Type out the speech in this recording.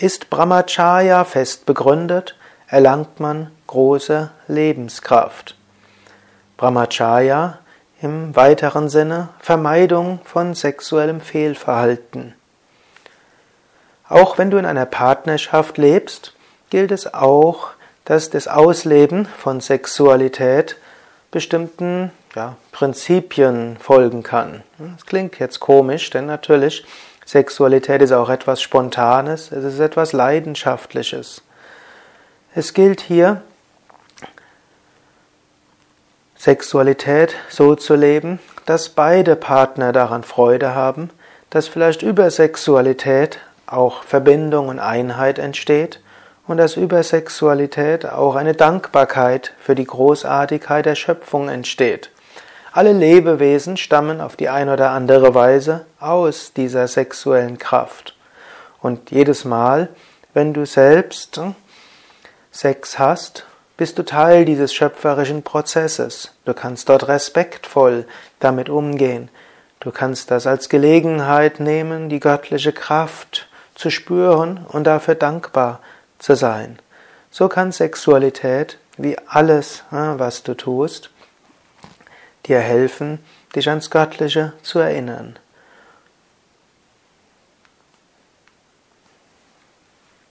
Ist Brahmacharya fest begründet, erlangt man große Lebenskraft. Brahmacharya im weiteren Sinne Vermeidung von sexuellem Fehlverhalten. Auch wenn du in einer Partnerschaft lebst, gilt es auch, dass das Ausleben von Sexualität bestimmten ja, Prinzipien folgen kann. Das klingt jetzt komisch, denn natürlich Sexualität ist auch etwas Spontanes, es ist etwas Leidenschaftliches. Es gilt hier, Sexualität so zu leben, dass beide Partner daran Freude haben, dass vielleicht über Sexualität auch Verbindung und Einheit entsteht und dass über Sexualität auch eine Dankbarkeit für die Großartigkeit der Schöpfung entsteht. Alle Lebewesen stammen auf die eine oder andere Weise aus dieser sexuellen Kraft. Und jedes Mal, wenn du selbst Sex hast, bist du Teil dieses schöpferischen Prozesses. Du kannst dort respektvoll damit umgehen. Du kannst das als Gelegenheit nehmen, die göttliche Kraft zu spüren und dafür dankbar zu sein. So kann Sexualität, wie alles, was du tust, dir helfen, dich ans Göttliche zu erinnern.